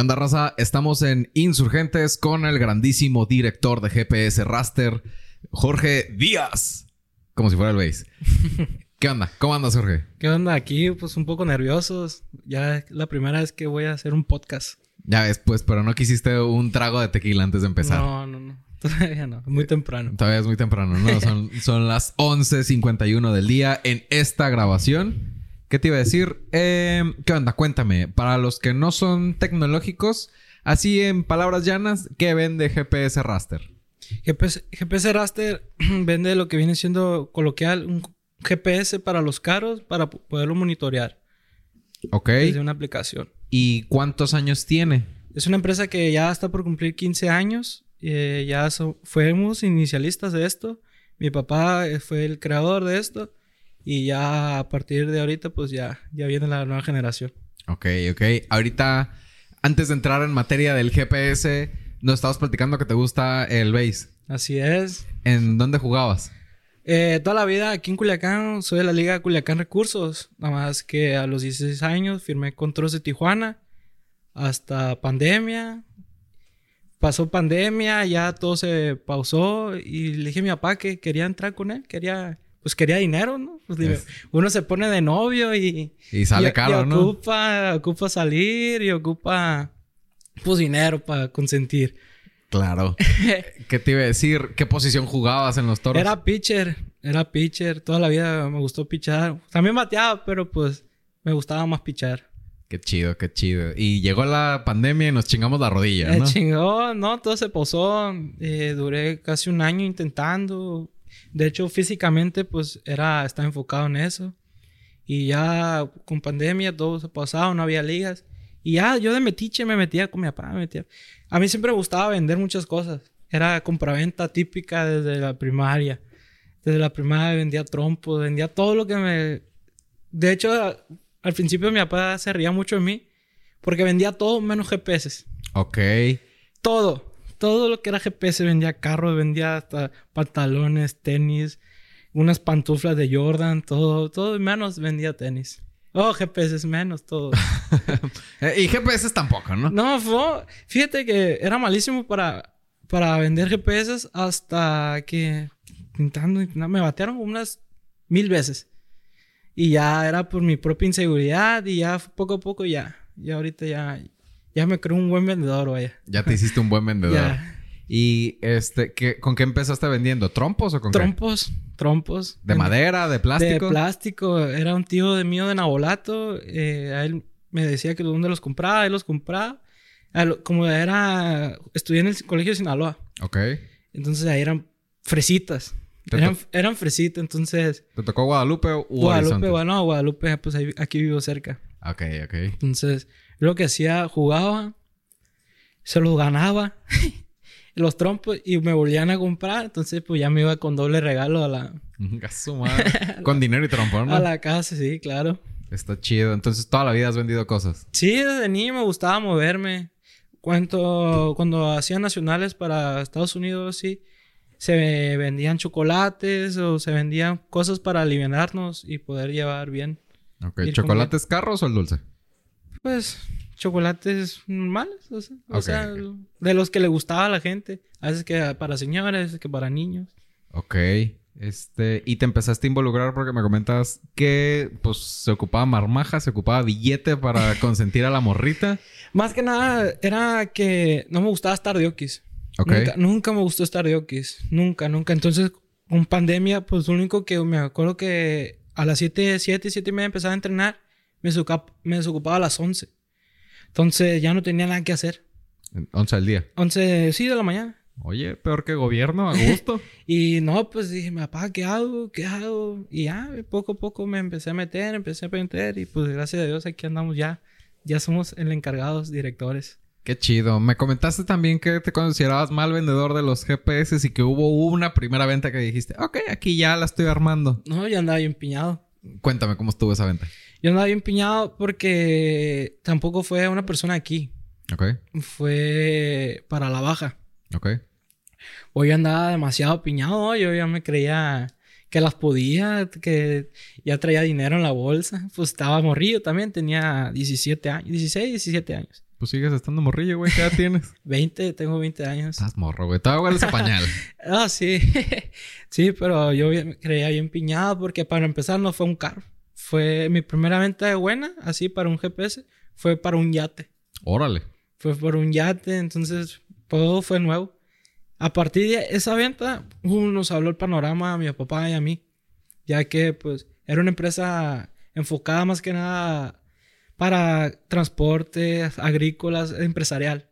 ¿Qué onda, raza? Estamos en Insurgentes con el grandísimo director de GPS Raster, Jorge Díaz. Como si fuera el base. ¿Qué onda? ¿Cómo andas, Jorge? ¿Qué onda? Aquí, pues un poco nerviosos. Ya es la primera vez que voy a hacer un podcast. Ya ves, pues, pero no quisiste un trago de tequila antes de empezar. No, no, no. Todavía no. Muy temprano. Todavía es muy temprano, ¿no? Son, son las 11.51 del día en esta grabación. ¿Qué te iba a decir? Eh, ¿Qué onda? Cuéntame. Para los que no son tecnológicos, así en palabras llanas, ¿qué vende GPS Raster? GPS, GPS Raster vende lo que viene siendo coloquial un GPS para los carros para poderlo monitorear. Ok. Desde una aplicación. ¿Y cuántos años tiene? Es una empresa que ya está por cumplir 15 años. Eh, ya fuimos inicialistas de esto. Mi papá eh, fue el creador de esto. Y ya a partir de ahorita, pues ya, ya viene la nueva generación. Ok, ok. Ahorita, antes de entrar en materia del GPS, nos estabas platicando que te gusta el base. Así es. ¿En dónde jugabas? Eh, toda la vida aquí en Culiacán, soy de la Liga Culiacán Recursos. Nada más que a los 16 años firmé con Troz de Tijuana. Hasta pandemia. Pasó pandemia, ya todo se pausó. Y le dije a mi papá que quería entrar con él. Quería pues quería dinero, ¿no? Pues uno se pone de novio y... Y sale caro, y ocupa, Ocupa salir y ocupa, pues, dinero para consentir. Claro. ¿Qué te iba a decir? ¿Qué posición jugabas en los toros? Era pitcher. Era pitcher. Toda la vida me gustó pichar. También bateaba, pero pues me gustaba más pichar. Qué chido, qué chido. Y llegó la pandemia y nos chingamos la rodilla, ¿no? chingó, no, todo se posó. Eh, duré casi un año intentando. De hecho, físicamente, pues era, estaba enfocado en eso. Y ya con pandemia todo se pasaba, no había ligas. Y ya yo de metiche me metía con mi papá, me metía. A mí siempre me gustaba vender muchas cosas. Era compraventa típica desde la primaria. Desde la primaria vendía trompos, vendía todo lo que me... De hecho, al principio mi papá se ría mucho de mí porque vendía todo menos GPS. Ok. Todo todo lo que era GPS vendía carros, vendía hasta pantalones, tenis, unas pantuflas de Jordan, todo, todo menos vendía tenis. Oh, GPS menos, todo. y GPS tampoco, ¿no? No, fue, fíjate que era malísimo para, para vender GPS hasta que intentando, me batearon unas mil veces. Y ya era por mi propia inseguridad y ya poco a poco ya, ya ahorita ya, ya me creo un buen vendedor, vaya. Ya te hiciste un buen vendedor. ¿Y este, ¿qué, con qué empezaste vendiendo? ¿Trompos o con trompos, Trompos, ¿De madera? ¿De plástico? De plástico. Era un tío de mío de Nabolato. Eh, a él me decía que dónde los compraba, él los compraba. Como era... Estudié en el colegio de Sinaloa. Ok. Entonces ahí eran fresitas. Eran, eran, fresitas, entonces... ¿Te tocó Guadalupe o Guadalupe, bueno, Guadalupe, pues aquí vivo cerca. Ok, ok. Entonces, lo que hacía, jugaba, se los ganaba, los trompos, y me volvían a comprar. Entonces, pues ya me iba con doble regalo a la. con dinero y trompo, ¿no? A la casa, sí, claro. Está chido. Entonces, toda la vida has vendido cosas. Sí, desde niño me gustaba moverme. Cuando, cuando hacían nacionales para Estados Unidos, sí, se vendían chocolates o se vendían cosas para aliviarnos y poder llevar bien. Ok, ¿chocolates carros o el dulce? Pues chocolates normales, o sea, de los que le gustaba a la gente. A veces que para señores, a veces que para niños. Ok. Este, y te empezaste a involucrar porque me comentas que pues se ocupaba marmaja, se ocupaba billete para consentir a la morrita. Más que nada era que no me gustaba estar de okis. Nunca, nunca, me gustó estar de okis. Nunca, nunca. Entonces, con pandemia, pues lo único que me acuerdo que a las 7, 7, 7 y media empezaba a entrenar, me, me desocupaba a las 11. Entonces ya no tenía nada que hacer. ¿11 al día? 11, sí, de la mañana. Oye, peor que gobierno, a gusto. y no, pues dije, papá, ¿qué hago? ¿Qué hago? Y ya, poco a poco me empecé a meter, empecé a meter y pues gracias a Dios aquí andamos ya. Ya somos el encargados directores. Qué chido. Me comentaste también que te considerabas mal vendedor de los GPS y que hubo una primera venta que dijiste, ok, aquí ya la estoy armando. No, ya andaba bien piñado. Cuéntame cómo estuvo esa venta. Yo andaba bien piñado porque tampoco fue una persona aquí. Ok. Fue para la baja. Ok. Hoy andaba demasiado piñado. Yo ya me creía que las podía, que ya traía dinero en la bolsa. Pues estaba morrido también, tenía 17 años, 16, 17 años. Pues sigues estando morrillo, güey. ¿Qué edad tienes? 20, tengo 20 años. Estás morro, güey. Todavía hueles a pañal. ah, sí. sí, pero yo creía bien piñado porque para empezar no fue un carro. Fue mi primera venta de buena, así para un GPS, fue para un yate. Órale. Fue por un yate, entonces todo fue nuevo. A partir de esa venta, uh, nos habló el panorama a mi papá y a mí, ya que pues era una empresa enfocada más que nada para transporte, agrícolas, empresarial.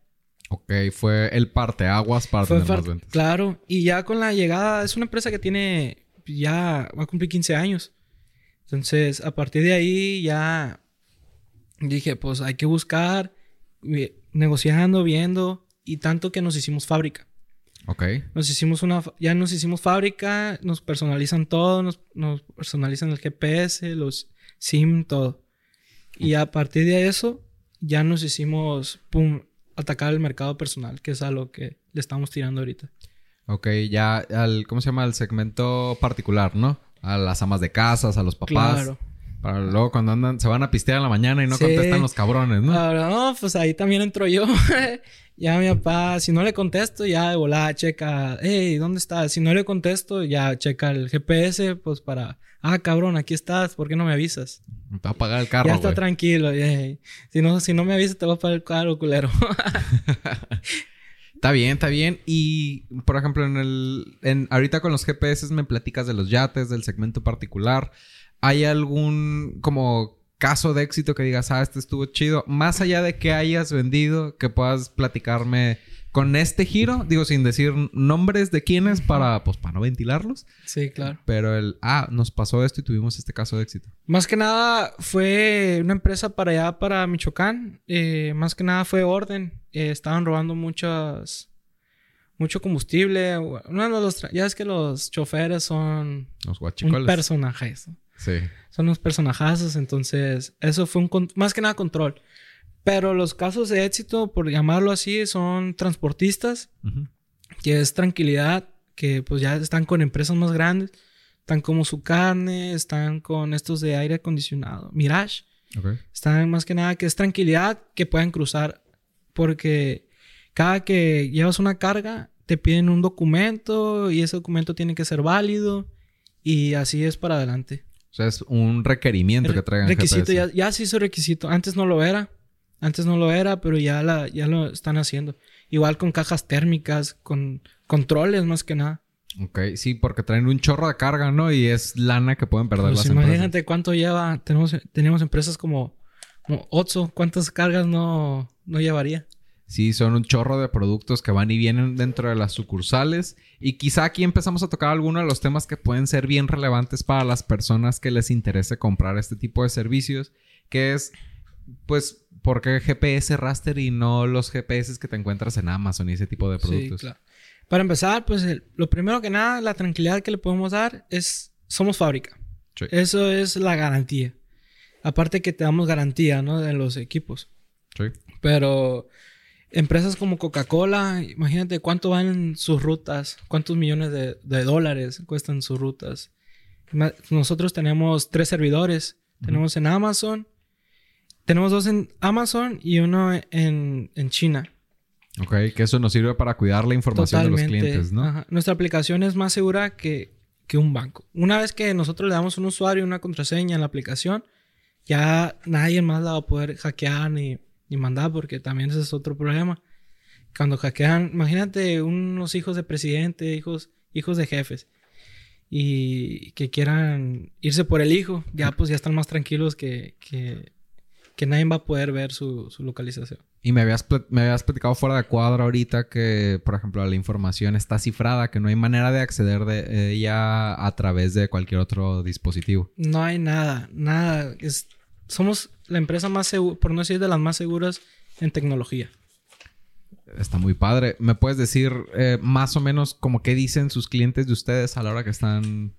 Ok, fue el parteaguas para Fue tener más ventas. Claro, y ya con la llegada, es una empresa que tiene, ya va a cumplir 15 años. Entonces, a partir de ahí ya dije, pues hay que buscar, vi- negociando, viendo, y tanto que nos hicimos fábrica. Ok. Nos hicimos una, ya nos hicimos fábrica, nos personalizan todo, nos, nos personalizan el GPS, los SIM, todo. Y a partir de eso, ya nos hicimos, pum, atacar el mercado personal, que es a lo que le estamos tirando ahorita. Ok, ya al, ¿cómo se llama? Al segmento particular, ¿no? A las amas de casas, a los papás. Claro. Para luego cuando andan, se van a pistear en la mañana y no Sí. contestan los cabrones, ¿no? Ahora, no, pues ahí también entro yo. ya mi papá, si no le contesto, ya de volada checa, hey, ¿dónde estás? Si no le contesto, ya checa el GPS, pues para, ah, cabrón, aquí estás, ¿por qué no me avisas? Me va a pagar el carro, ya está tranquilo, hey. Si no, si no me avisas, te voy a pagar el carro, culero. Está bien, está bien. Y, por ejemplo, en el... En, ahorita con los GPS me platicas de los yates, del segmento particular. ¿Hay algún como caso de éxito que digas, ah, este estuvo chido? Más allá de que hayas vendido, que puedas platicarme con este giro. Digo, sin decir nombres de quiénes para, pues, para no ventilarlos. sí, claro. Pero el, ah, nos pasó esto y tuvimos este caso de éxito. Más que nada fue una empresa para allá, para Michoacán. Eh, más que nada fue orden. Eh, estaban robando muchas... Mucho combustible. De los... Ya es que los choferes son Los guachicoles. personaje. Sí. Son unos personajazos. Entonces, eso fue un... Más que nada control. Pero los casos de éxito, por llamarlo así, son transportistas. Ujú. Que es tranquilidad. Que pues ya están con empresas más grandes. Están como su carne. Están con estos de aire acondicionado. Mirage. Ok. Están más que nada que es tranquilidad que puedan cruzar. Porque cada que llevas una carga, te piden un documento y ese documento tiene que ser válido. Y así es para adelante. O sea, es un requerimiento que traigan requisito, GPS. ya, ya se hizo requisito. Antes no lo era. Antes no lo era, pero ya, la, ya lo están haciendo. Igual con cajas térmicas, con controles más que nada. Ok, sí, porque traen un chorro de carga, ¿no? Y es lana que pueden perder Pues las empresas. imagínate cuánto lleva. Tenemos, tenemos empresas como, como Otso. ¿Cuántas cargas no, no llevaría? Sí, son un chorro de productos que van y vienen dentro de las sucursales. Y quizá aquí empezamos a tocar algunos de los temas que pueden ser bien relevantes para las personas que les interese comprar este tipo de servicios. Que es, pues, ¿por qué GPS raster y no los GPS que te encuentras en Amazon y ese tipo de productos? Sí, claro. Para empezar, pues el- lo primero que nada, la tranquilidad que le podemos dar es, somos fábrica. Sí. Eso es la garantía. Aparte que te damos garantía, ¿no? De los equipos. Sí. Pero empresas como Coca-Cola, imagínate cuánto van sus rutas, cuántos millones de, de dólares cuestan sus rutas. Nosotros tenemos tres servidores. Tenemos en Amazon. Tenemos dos en Amazon y uno en, en China. Ok, que eso nos sirve para cuidar la información de los clientes, ¿no? Ajá. Nuestra aplicación es más segura que, que un banco. Una vez que nosotros le damos un usuario y una contraseña en la aplicación, ya nadie más la va a poder hackear ni, ni mandar, porque también ese es otro problema. Cuando hackean, imagínate unos hijos de presidente, hijos, hijos de jefes, y que quieran irse por el hijo, ya pues ya están más tranquilos que, que, que nadie va a poder ver su, su localización. Y me habías, me habías platicado fuera de cuadro ahorita que, por ejemplo, la información está cifrada, que no hay manera de acceder de ella a través de cualquier otro dispositivo. No hay nada, nada. Es, somos la empresa más segura, por no decir de las más seguras en tecnología. Está muy padre. ¿Me puedes decir eh, más o menos como qué dicen sus clientes de ustedes a la hora que están...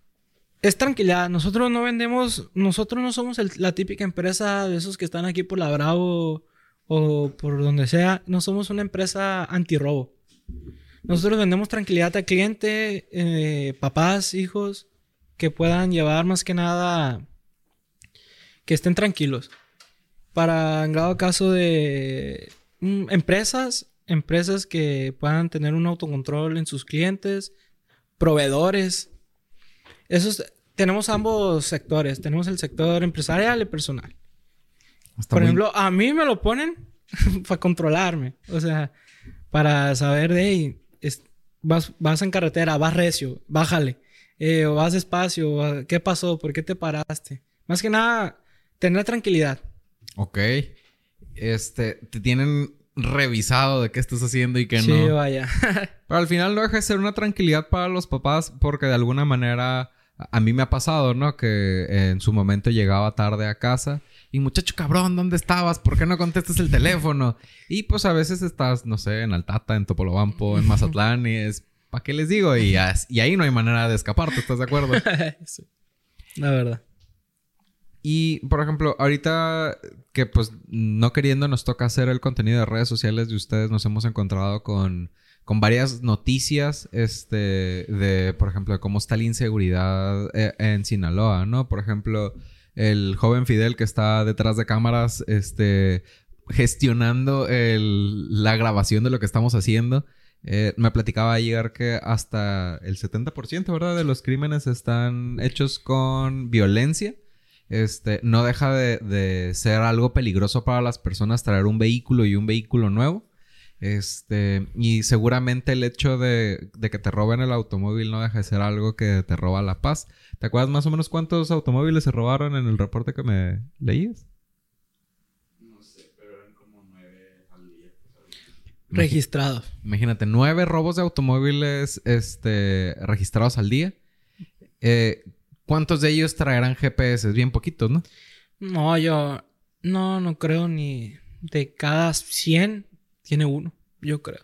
Es tranquilidad. Nosotros no vendemos, nosotros no somos la típica empresa de esos que están aquí por la Bravo o por donde sea. No somos una empresa antirrobo. Nosotros vendemos tranquilidad al cliente, eh, papás, hijos, que puedan llevar más que nada, que estén tranquilos. Para en grado caso de, mm, empresas, empresas que puedan tener un autocontrol en sus clientes, proveedores. Esos, tenemos ambos sectores. Tenemos el sector empresarial y personal. Por ejemplo, a mí me lo ponen para controlarme. O sea, para saber de, vas, vas en carretera, vas recio, bájale. Eh, o vas despacio, ¿qué pasó? ¿Por qué te paraste? Más que nada, tener tranquilidad. Ok. Este, te tienen revisado de qué estás haciendo y qué no. Sí, vaya. Pero al final no deja de ser una tranquilidad para los papás porque de alguna manera a mí me ha pasado, ¿no? Que en su momento llegaba tarde a casa y muchacho cabrón, ¿dónde estabas? ¿Por qué no contestas el teléfono? Y pues a veces estás, no sé, en Altata, en Topolobampo, en Mazatlán y es, ¿para qué les digo? Y, y ahí no hay manera de escaparte, ¿estás de acuerdo? sí. La verdad. Y, por ejemplo, ahorita que pues no queriendo nos toca hacer el contenido de redes sociales de ustedes, nos hemos encontrado con, con varias noticias, este, de, por ejemplo, de cómo está la inseguridad eh, en Sinaloa, ¿no? Por ejemplo, el joven Fidel que está detrás de cámaras, este, gestionando la grabación de lo que estamos haciendo. Eh, me platicaba ayer que hasta el 70%, ¿verdad? De los crímenes están hechos con violencia. Este, no deja de, ser algo peligroso para las personas traer un vehículo y un vehículo nuevo. Este, y seguramente el hecho de, de, que te roben el automóvil no deja de ser algo que te roba la paz. ¿Te acuerdas más o menos cuántos automóviles se robaron en el reporte que me leías? No sé, pero eran como nueve al día. Registrados. Imagínate, nueve robos de automóviles este, registrados al día. Eh, ¿Cuántos de ellos traerán GPS? Bien poquitos, ¿no? No, yo no, no creo ni de cada 100 tiene uno, yo creo.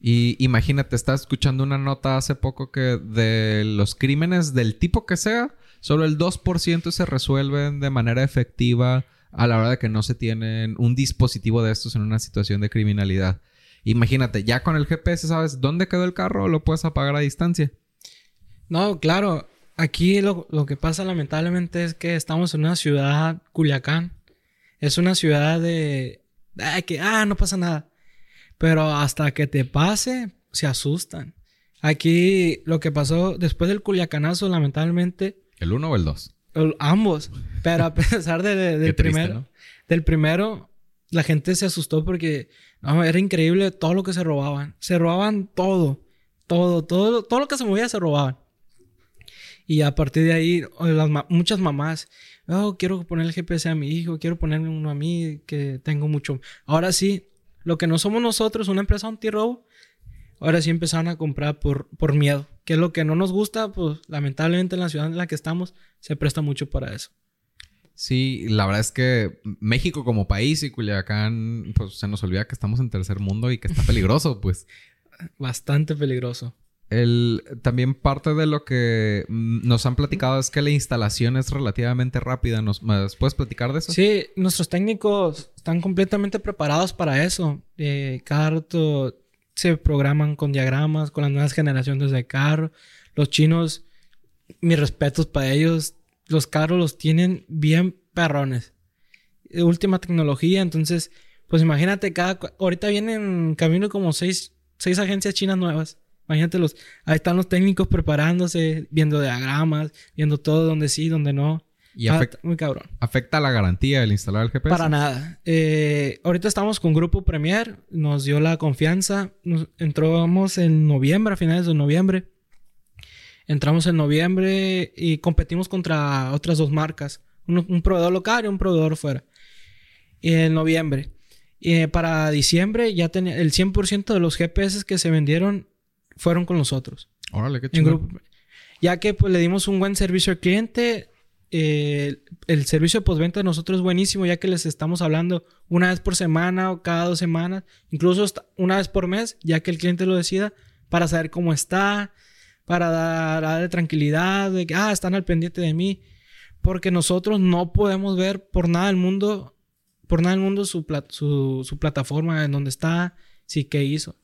Y imagínate, estás escuchando una nota hace poco que de los crímenes del tipo que sea, solo el 2% se resuelven de manera efectiva a la hora de que no se tienen un dispositivo de estos en una situación de criminalidad. Imagínate, ya con el GPS sabes dónde quedó el carro o lo puedes apagar a distancia. No, claro. Aquí lo, lo que pasa lamentablemente es que estamos en una ciudad, Culiacán. Es una ciudad de... que, ah, no pasa nada. Pero hasta que te pase, se asustan. Aquí lo que pasó después del culiacanazo, lamentablemente. ¿El uno o el dos? ambos. Pero a pesar de, del primero, del primero, la gente se asustó porque era increíble todo lo que se robaban. Se robaban todo. Todo, todo, todo lo que se movía se robaban. Y a partir de ahí, muchas mamás, oh, quiero poner el GPS a mi hijo, quiero ponerme uno a mí, que tengo mucho. Ahora sí, lo que no somos nosotros, una empresa antirrobo, ahora sí empezaron a comprar por, por miedo. Que es lo que no nos gusta, pues lamentablemente en la ciudad en la que estamos se presta mucho para eso. Sí, la verdad es que México como país y Culiacán, pues se nos olvida que estamos en tercer mundo y que está peligroso, pues. Bastante peligroso. El, también parte de lo que mm, nos han platicado es que la instalación es relativamente rápida. ¿Nos, puedes platicar de eso? Sí, nuestros técnicos están completamente preparados para eso. Eh, cada rato se programan con diagramas, con las nuevas generaciones de carro. Los chinos, mis respetos para ellos, los carros los tienen bien perrones. Última tecnología, entonces, pues imagínate, cada, ahorita vienen camino como seis, seis agencias chinas nuevas. Imagínate los, ahí están los técnicos preparándose, viendo diagramas, viendo todo donde sí, donde no. Y afecta, muy cabrón. ¿Afecta la garantía el instalar el GPS? Para nada. Eh, ahorita estamos con Grupo Premier, nos dio la confianza. entramos en noviembre, a finales de noviembre. Entramos en noviembre y competimos contra otras dos marcas. Un, proveedor local y un proveedor fuera. Y en noviembre. Y para diciembre ya tenía el 100% de los GPS que se vendieron fueron con nosotros. Órale, qué chido. Ya que pues le dimos un buen servicio al cliente. Eh, el servicio de postventa de nosotros es buenísimo, ya que les estamos hablando una vez por semana o cada dos semanas, incluso una vez por mes, ya que el cliente lo decida, para saber cómo está, para darle tranquilidad, de que, ah, están al pendiente de mí. Porque nosotros no podemos ver por nada del mundo, por nada del mundo su, su, su plataforma en donde está, sí, qué hizo.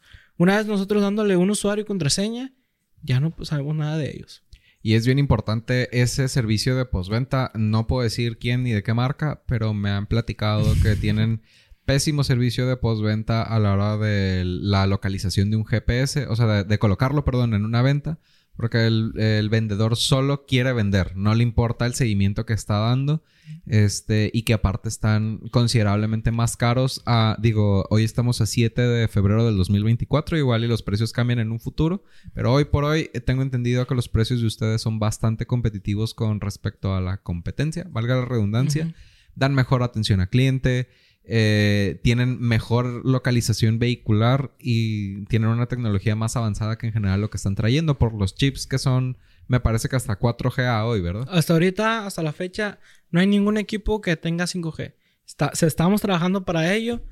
Una vez nosotros dándole un usuario y contraseña, ya no sabemos nada de ellos. Y es bien importante ese servicio de postventa. No puedo decir quién ni de qué marca, pero me han platicado que tienen pésimo servicio de postventa a la hora de la localización de un GPS, o sea, de, de colocarlo, perdón, en una venta, porque el, el vendedor solo quiere vender, no le importa el seguimiento que está dando, este, y que aparte están considerablemente más caros. A, digo, hoy estamos a 7 de febrero del 2024, igual y los precios cambian en un futuro, pero hoy por hoy eh, tengo entendido que los precios de ustedes son bastante competitivos con respecto a la competencia, valga la redundancia, Ujú. dan mejor atención al cliente. Eh, tienen mejor localización vehicular y tienen una tecnología más avanzada que en general lo que están trayendo por los chips que son, me parece que hasta 4G a hoy, ¿verdad? Hasta ahorita, hasta la fecha, no hay ningún equipo que tenga 5G. Está, se estamos trabajando para ello,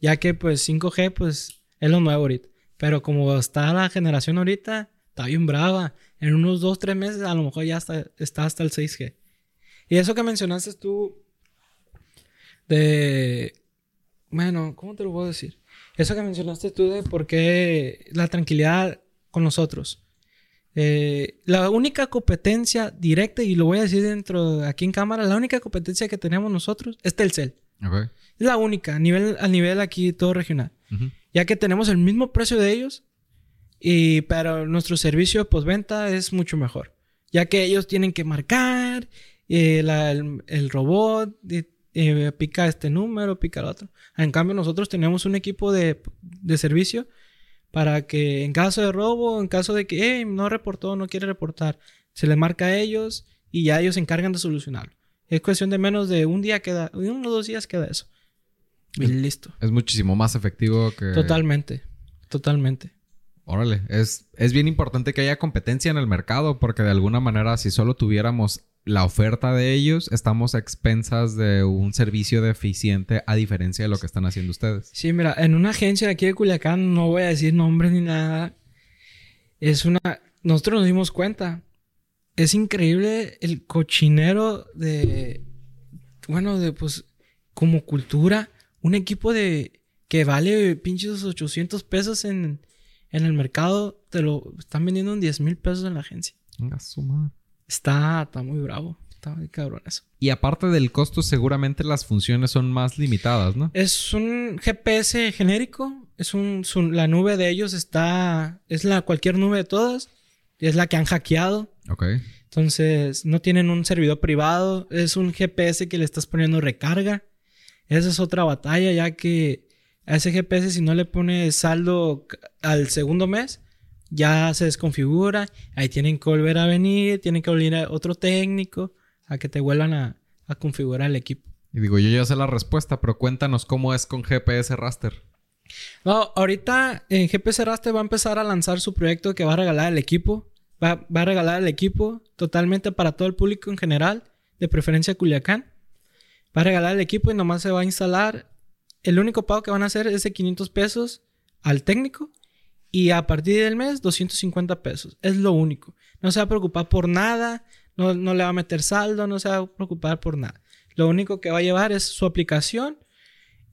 ya que pues 5G pues es lo nuevo ahorita. Pero como está la generación ahorita, está bien brava. En unos 2, 3 meses a lo mejor ya está, está hasta el 6G. Y eso que mencionaste tú de... Bueno, ¿cómo te lo puedo decir? Eso que mencionaste tú de por qué la tranquilidad con nosotros. Eh, la única competencia directa, y lo voy a decir dentro de aquí en cámara, la única competencia que tenemos nosotros es Telcel. Ok. Es la única, a nivel, a nivel aquí todo regional. Ujú. Ya que tenemos el mismo precio de ellos, y, pero nuestro servicio de postventa es mucho mejor. Ya que ellos tienen que marcar, eh, la- el, el robot eh, eh, pica este número, pica el otro. En cambio, nosotros tenemos un equipo de, de servicio para que en caso de robo, en caso de que "Ey, no reportó, no quiere reportar, se le marca a ellos y ya ellos se encargan de solucionarlo. Es cuestión de menos de un día queda, uno o dos días queda eso. Y listo. Es muchísimo más efectivo que... Totalmente. Totalmente. Órale, es, es bien importante que haya competencia en el mercado porque de alguna manera si solo tuviéramos la oferta de ellos, estamos a expensas de un servicio deficiente a diferencia de lo que están haciendo ustedes. Sí, mira, en una agencia de aquí de Culiacán, no voy a decir nombres ni nada. Es una. Nosotros nos dimos cuenta. Es increíble el cochinero de. Bueno, de pues. Como cultura. Un equipo de. Que vale pinches 800 pesos en, en el mercado. Te lo están vendiendo en 10 mil pesos en la agencia. Venga, su madre. Está, está muy bravo. Está muy cabrón eso. Y aparte del costo, seguramente las funciones son más limitadas, ¿no? Es un GPS genérico. Es un, su- la nube de ellos está. Es la cualquier nube de todas. Es la que han hackeado. Ok. Entonces, no tienen un servidor privado. Es un GPS que le estás poniendo recarga. Esa es otra batalla, ya que a ese GPS, si no le pones saldo al segundo mes, ya se desconfigura. Ahí tienen que volver a venir, tienen que volver a otro técnico a que te vuelvan a, a configurar el equipo. Y digo, yo ya sé la respuesta, pero cuéntanos cómo es con GPS Raster. No, ahorita en GPS Raster va a empezar a lanzar su proyecto que va a regalar el equipo. Va, va a regalar el equipo totalmente para todo el público en general, de preferencia Culiacán. Va a regalar el equipo y nomás se va a instalar. El único pago que van a hacer es de 500 pesos al técnico y a partir del mes 250 pesos. Es lo único. No se va a preocupar por nada, no, no le va a meter saldo, no se va a preocupar por nada. Lo único que va a llevar es su aplicación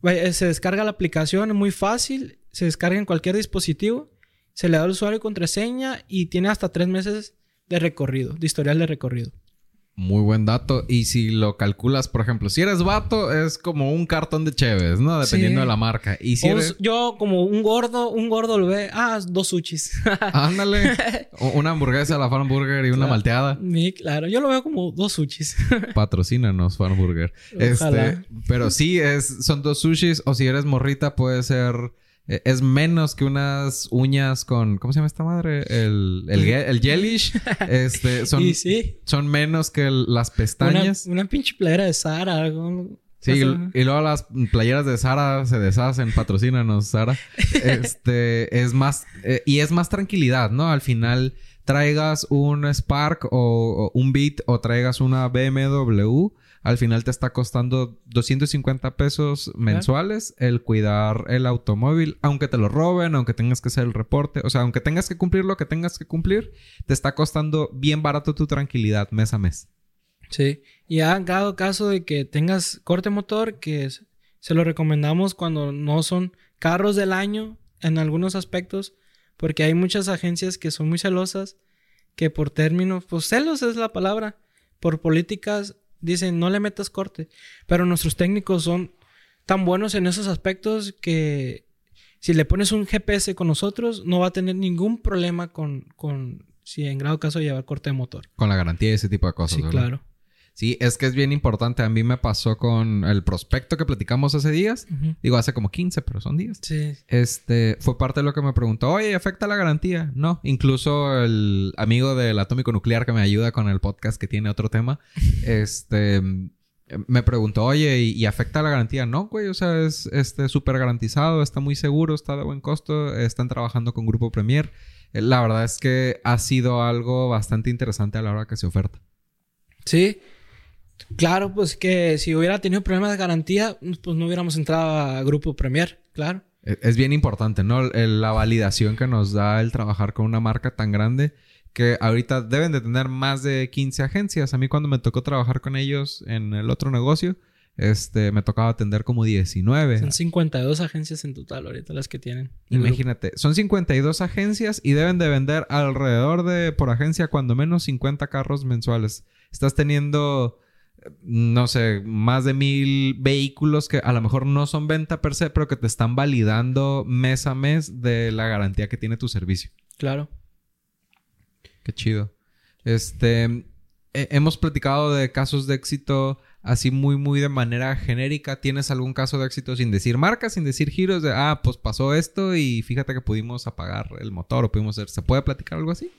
Vaya, Se descarga la aplicación, es muy fácil. Se descarga en cualquier dispositivo. Se le da el usuario y contraseña y tiene hasta tres meses de recorrido, de historial de recorrido. Muy buen dato. Y si lo calculas, por ejemplo, si eres vato, es como un cartón de Cheves, ¿no? Dependiendo Sí. de la marca. Y si eres... Yo, como un gordo, un gordo lo ve, ah, dos sushis. Ándale. Una hamburguesa, la Farmburger y una Claro. malteada. Sí, claro, yo lo veo como dos sushis. Patrocínanos, Farmburger. Este, pero sí, es, son dos sushis. O si eres morrita, puede ser. Eh, Es menos que unas uñas con. ¿Cómo se llama esta madre? El, el, ge- el gelish. Este, son, y sí, son menos que el- las pestañas. una pinche playera de Sara. Sí, y, luego las playeras de Sara se deshacen, patrocínanos, Sara. Este es más, eh, y es más tranquilidad, ¿no? Al final traigas un Spark o, o un Beat o traigas una BMW, al final te está costando 250 pesos mensuales el cuidar el automóvil, aunque te lo roben, aunque tengas que hacer el reporte, o sea, aunque tengas que cumplir lo que tengas que cumplir, te está costando bien barato tu tranquilidad mes a mes. Sí. Y ha dado caso de que tengas corte motor, que se lo recomendamos cuando no son carros del año en algunos aspectos, porque hay muchas agencias que son muy celosas, que por términos, pues celos es la palabra, por políticas dicen no le metas corte, pero nuestros técnicos son tan buenos en esos aspectos que si le pones un GPS con nosotros, no va a tener ningún problema con, con si en grado caso llevar corte de motor. Con la garantía y ese tipo de cosas. Sí, ¿verdad? claro. Sí, es que es bien importante. A mí me pasó con el prospecto que platicamos hace días. Digo, hace como 15, pero son días. Sí. Este, fue parte de lo que me preguntó, oye, ¿afecta la garantía? No, incluso el amigo del atómico nuclear que me ayuda con el podcast que tiene otro tema, este, me preguntó, oye, ¿y, y afecta la garantía? No, güey, o sea, es este súper garantizado, está muy seguro, está de buen costo, están trabajando con Grupo Premier. Eh, La verdad es que ha sido algo bastante interesante a la hora que se oferta. Sí. Claro, pues que si hubiera tenido problemas de garantía, pues no hubiéramos entrado a Grupo Premier, claro. E- Es bien importante, ¿no? La validación que nos da el trabajar con una marca tan grande que ahorita deben de tener más de 15 agencias. A mí cuando me tocó trabajar con ellos en el otro negocio, este, me tocaba atender como 19. Son 52 agencias en total ahorita las que tienen. Imagínate, son 52 agencias y deben de vender alrededor de, por agencia, cuando menos 50 carros mensuales. Estás teniendo, no sé, más de mil vehículos que a lo mejor no son venta per se, pero que te están validando mes a mes de la garantía que tiene tu servicio. Claro. Qué chido. Este, he- hemos platicado de casos de éxito así muy, muy de manera genérica. ¿Tienes algún caso de éxito sin decir marca, sin decir giros de, ah, pues pasó esto y fíjate que pudimos apagar el motor o pudimos hacer, ¿se puede platicar algo así?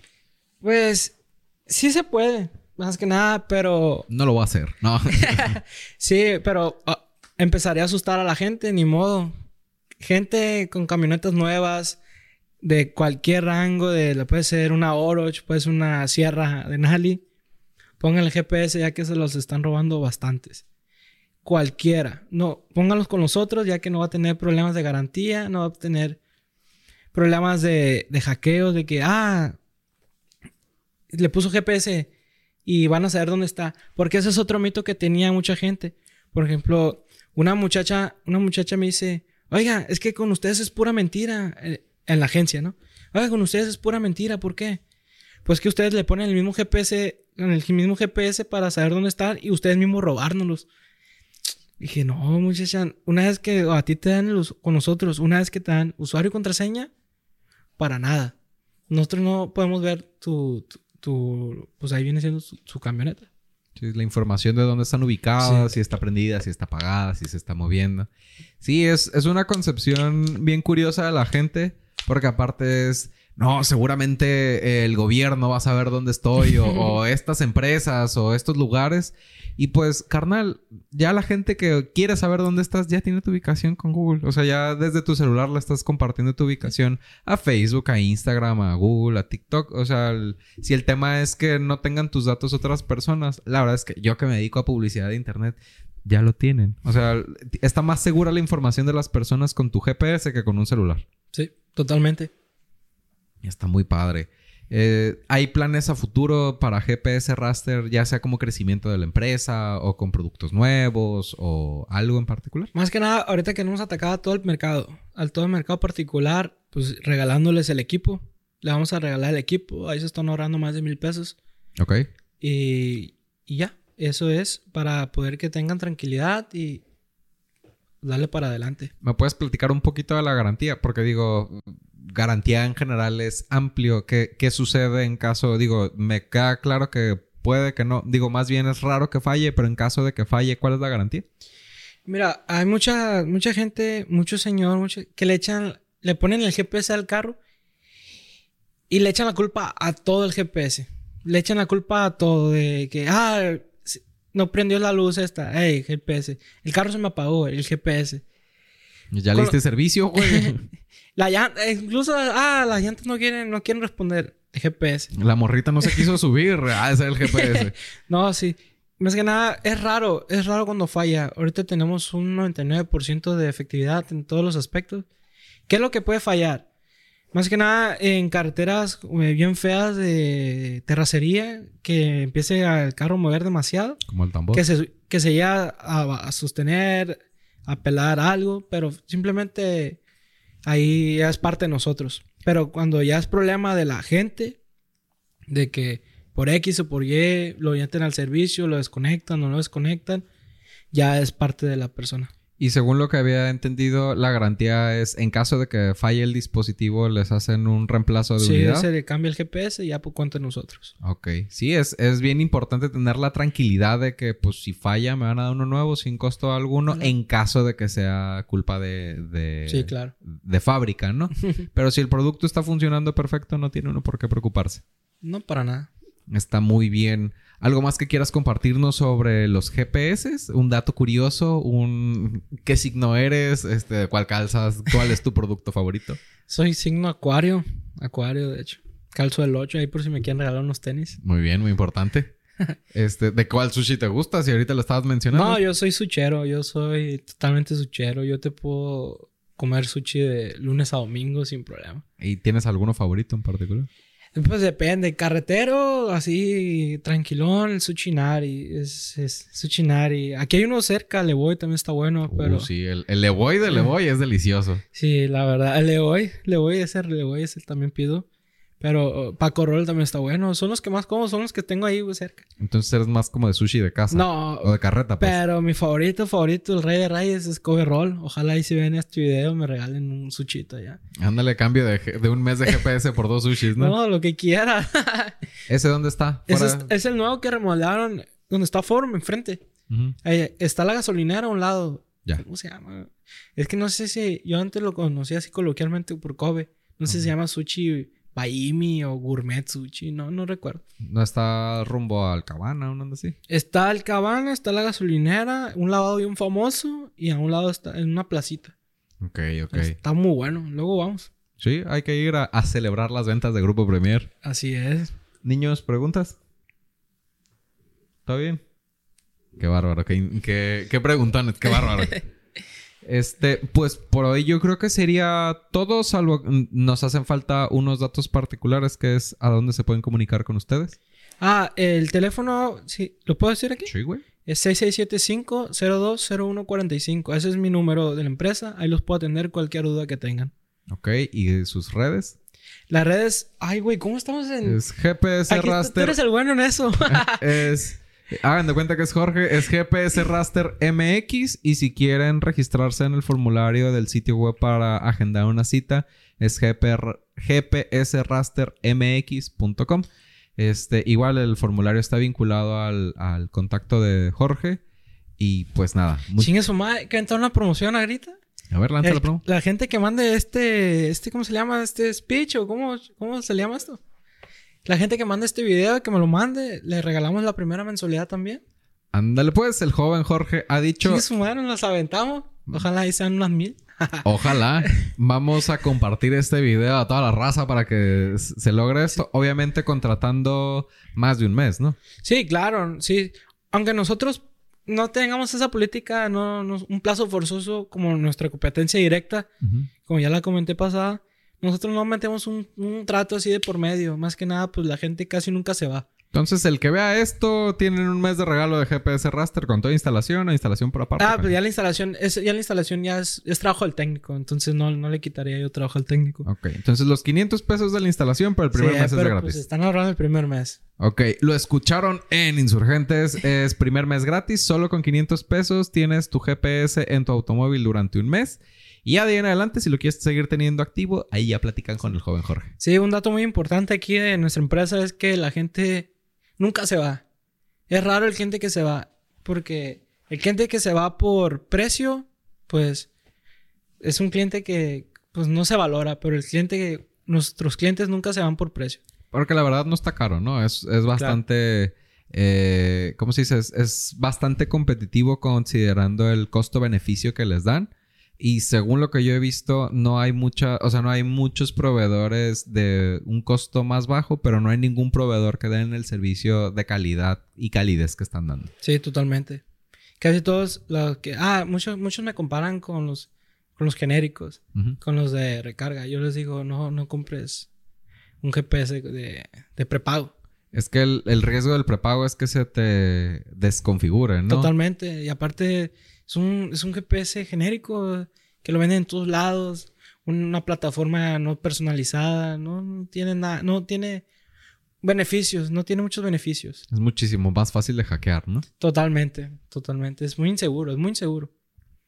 Pues sí se puede, más que nada, pero No lo voy a hacer, no. sí, pero ah, empezaría a asustar a la gente, ni modo. Gente con camionetas nuevas de cualquier rango, de puede ser una Oroch, puede ser una Sierra de Nali. Pongan el GPS ya que se los están robando bastantes. Cualquiera. No, pónganlos con nosotros ya que no va a tener problemas de garantía, no va a tener problemas de, de hackeos, de que, ah, le puso GPS y van a saber dónde está. Porque ese es otro mito que tenía mucha gente. Por ejemplo, una muchacha, una muchacha me dice, oiga, es que con ustedes es pura mentira. eh, En la agencia, ¿no? Oiga, con ustedes es pura mentira. ¿Por qué? Pues que ustedes le ponen el mismo GPS, en el mismo GPS para saber dónde están y ustedes mismos robárnoslos. Dije, no, muchacha, una vez que a ti te dan el us- con nosotros, una vez que te dan usuario y contraseña, para nada. Nosotros no podemos ver tu, tu- pues ahí viene siendo su, su camioneta. Sí, la información de dónde están ubicadas, Sí. si está prendida, si está apagada, si se está moviendo. Sí, es, es una concepción bien curiosa de la gente, porque aparte es, no, seguramente el gobierno va a saber dónde estoy, o, o estas empresas, o estos lugares. Y pues, carnal, ya la gente que quiere saber dónde estás ya tiene tu ubicación con Google. O sea, ya desde tu celular le estás compartiendo tu ubicación a Facebook, a Instagram, a Google, a TikTok. O sea, el- si el tema es que no tengan tus datos otras personas, la verdad es que yo que me dedico a publicidad de internet, ya lo tienen. O sea, está más segura la información de las personas con tu GPS que con un celular. Sí, totalmente. Está muy padre. Eh, ¿Hay planes a futuro para GPS Raster, ya sea como crecimiento de la empresa o con productos nuevos o algo en particular? Más que nada, ahorita queremos atacar a todo el mercado, al todo el mercado particular, pues regalándoles el equipo. Le vamos a regalar el equipo, ahí se están ahorrando más de mil pesos. Ok. Y, y ya, eso es para poder que tengan tranquilidad y darle para adelante. ¿Me puedes platicar un poquito de la garantía? Porque digo, garantía en general es amplio. ¿Qué, qué sucede en caso? Digo, me queda claro que puede que no. Digo, más bien es raro que falle, pero en caso de que falle, ¿cuál es la garantía? Mira, hay mucha, mucha gente, mucho señor, mucho, que le echan, le ponen el GPS al carro y le echan la culpa a todo el GPS. Le echan la culpa a todo de que, ah, no prendió la luz esta, hey, GPS. El carro se me apagó, el GPS. ¿Ya le diste servicio, güey? La llanta, incluso, ah, las llantas no quieren, no quieren responder. El GPS. la morrita no se quiso subir. Ah, ese es el GPS. No, sí. Más que nada, es raro, es raro cuando falla. Ahorita tenemos un 99% de efectividad en todos los aspectos. ¿Qué es lo que puede fallar? Más que nada en carreteras eh, bien feas de terracería, que empiece el carro a mover demasiado, Como el tambor. que se, que se llegue a, a sostener, a pelar algo, pero simplemente ahí ya es parte de nosotros. Pero cuando ya es problema de la gente, de que por X o por Y lo meten al servicio, lo desconectan o no desconectan, ya es parte de la persona. Y según lo que había entendido, la garantía es en caso de que falle el dispositivo, les hacen un reemplazo de Sí, unidad. se le cambia el GPS y ya por cuenta nosotros. Ok. Sí, es, es bien importante tener la tranquilidad de que, pues, si falla, me van a dar uno nuevo sin costo alguno, en caso de que sea culpa de, de, Sí, claro. de fábrica, ¿no? Pero si el producto está funcionando perfecto, no tiene uno por qué preocuparse. No para nada. Está muy bien. ¿Algo más que quieras compartirnos sobre los GPS? ¿Un dato curioso? ¿Un qué signo eres? Este, ¿Cuál calzas? ¿Cuál es tu producto favorito? Soy signo acuario. Acuario, de hecho. Calzo el 8 ahí por si me quieren regalar unos tenis. Muy bien, muy importante. Este, ¿de cuál sushi te gusta? Si ahorita lo estabas mencionando. No, yo soy suchero. Yo soy totalmente suchero. Yo te puedo comer sushi de lunes a domingo sin problema. ¿Y tienes alguno favorito en particular? Pues depende. Carretero, así, tranquilón, el sushi nari. Es, es sushi nari. Aquí hay uno cerca, le voy, también está bueno, pero... Uh, sí, el, el Levoy de Levoy es delicioso. Sí, la verdad. El Le voy, le voy, ese le voy, ese también pido. Pero uh, Paco Roll también está bueno. Son los que más como, son los que tengo ahí güey, cerca. Entonces eres más como de sushi de casa. No, O de carreta, pues. pero mi favorito, favorito, el Rey de Reyes es Kobe Roll. Ojalá ahí si ven este video me regalen un suchito ya. Ándale, cambio de, de un mes de GPS por dos sushis, No, ¿no? lo que quiera. ¿Ese dónde está? Ese es, es el nuevo que remodelaron donde está Forum enfrente. Ahí está la gasolinera a un lado. Ya. ¿Cómo se llama? Es que no sé si yo antes lo conocía así coloquialmente por Kobe. No sé si se llama sushi Baimi o gourmet sushi, no, no recuerdo. No está rumbo al cabana, ¿no? así. Está el cabana, está la gasolinera, un lavado bien famoso y a un lado está en una placita. Ok, ok. Está muy bueno. Luego vamos. Sí, hay que ir a, a celebrar las ventas de Grupo Premier. Así es. Niños, ¿preguntas? ¿Todo bien? Qué bárbaro, qué, qué, qué preguntones, qué bárbaro. Este, pues por hoy yo creo que sería todo, salvo mm, nos hacen falta unos datos particulares que es a dónde se pueden comunicar con ustedes. Ah, el teléfono, sí, ¿lo puedo decir aquí? Sí, güey. Es 6675-020145. Ese es mi número de la empresa. Ahí los puedo atender cualquier duda que tengan. Ok, y sus redes. Las redes... Ay, güey, ¿cómo estamos en...? Es GPS Aquí tú- tú Raster. eres el bueno en eso. es. Hagan de cuenta que es Jorge, es GPS Raster MX y si quieren registrarse en el formulario del sitio web para agendar una cita es gpsrastermx.com. Este, igual el formulario está vinculado al, al contacto de Jorge y pues nada. mu- Chingue su madre. ¿Que entra una promoción ahorita? a ver, lanza la El- promo. la gente que mande este... este ¿Cómo se llama? Este speech o cómo, cómo se le llama esto? La gente que mande este video, que me lo mande, le regalamos la primera mensualidad también. Ándale pues, el joven Jorge ha dicho, Chingue su madre, nos aventamos. Ojalá ahí sean unas mil. Ojalá. Vamos a compartir este video a toda la raza para que se logre esto. Obviamente contratando más de un mes, ¿no? Sí, claro, sí. Aunque nosotros no tengamos esa política, no, no- un plazo forzoso como nuestra competencia directa, como ya la comenté pasada, nosotros no metemos un, un trato así de por medio. Más que nada, pues la gente casi nunca se va. Entonces, el que vea esto, tienen un mes de regalo de GPS Raster con toda instalación o instalación por aparte. Ah, pues ya la instalación, es, ya la instalación ya es, es trabajo del técnico, entonces no, no le quitaría yo trabajo al técnico. Ok, entonces los 500 pesos de la instalación, pero el primer Sí, mes es de gratis. Pues están ahorrando el primer mes. Ok, lo escucharon en Insurgentes. Es primer mes gratis. Solo con 500 pesos tienes tu GPS en tu automóvil durante un mes. Y ya de ahí en adelante, si lo quieres seguir teniendo activo, ahí ya platican con el joven Jorge. Sí, un dato muy importante aquí de nuestra empresa es que la gente nunca se va. Es raro el cliente que se va, porque el cliente que se va por precio, pues es un cliente que pues no se valora, pero el cliente que nuestros clientes nunca se van por precio. Porque la verdad no está caro, ¿no? Es, es bastante... eh, ¿Cómo se dice? Es, es bastante competitivo considerando el costo-beneficio que les dan. Y según lo que yo he visto, no hay mucha... O sea, no hay muchos proveedores de un costo más bajo, pero no hay ningún proveedor que den el servicio de calidad y calidez que están dando. Sí, totalmente. Casi todos los que ah, muchos muchos me comparan con los con los genéricos, con los de recarga. Yo les digo, "No no compres un GPS de, de prepago." Es que el, el riesgo del prepago es que se te desconfigure, ¿no? Totalmente. Y aparte, es un, es un GPS genérico que lo venden en todos lados. Una plataforma no personalizada. No, no tiene nada. No tiene beneficios. No tiene muchos beneficios. Es muchísimo más fácil de hackear, ¿no? Totalmente. Totalmente. Es muy inseguro. Es muy inseguro.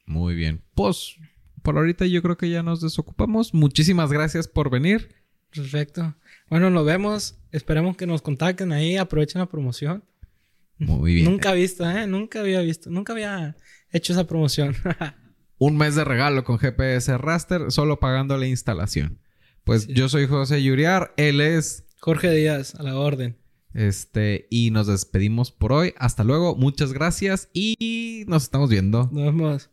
Muy bien. Pues, por ahorita yo creo que ya nos desocupamos. Muchísimas gracias por venir. Perfecto. Bueno, nos vemos. Esperemos que nos contacten ahí. Aprovechen la promoción. Muy bien. Nunca visto, ¿eh? Nunca había visto. Nunca había hecho esa promoción. Un mes de regalo con GPS Raster, solo pagando la instalación. Pues yo soy José Yuriar, él es Jorge Díaz, a la orden. Este, y nos despedimos por hoy. Hasta luego, muchas gracias y nos estamos viendo. Nos vemos.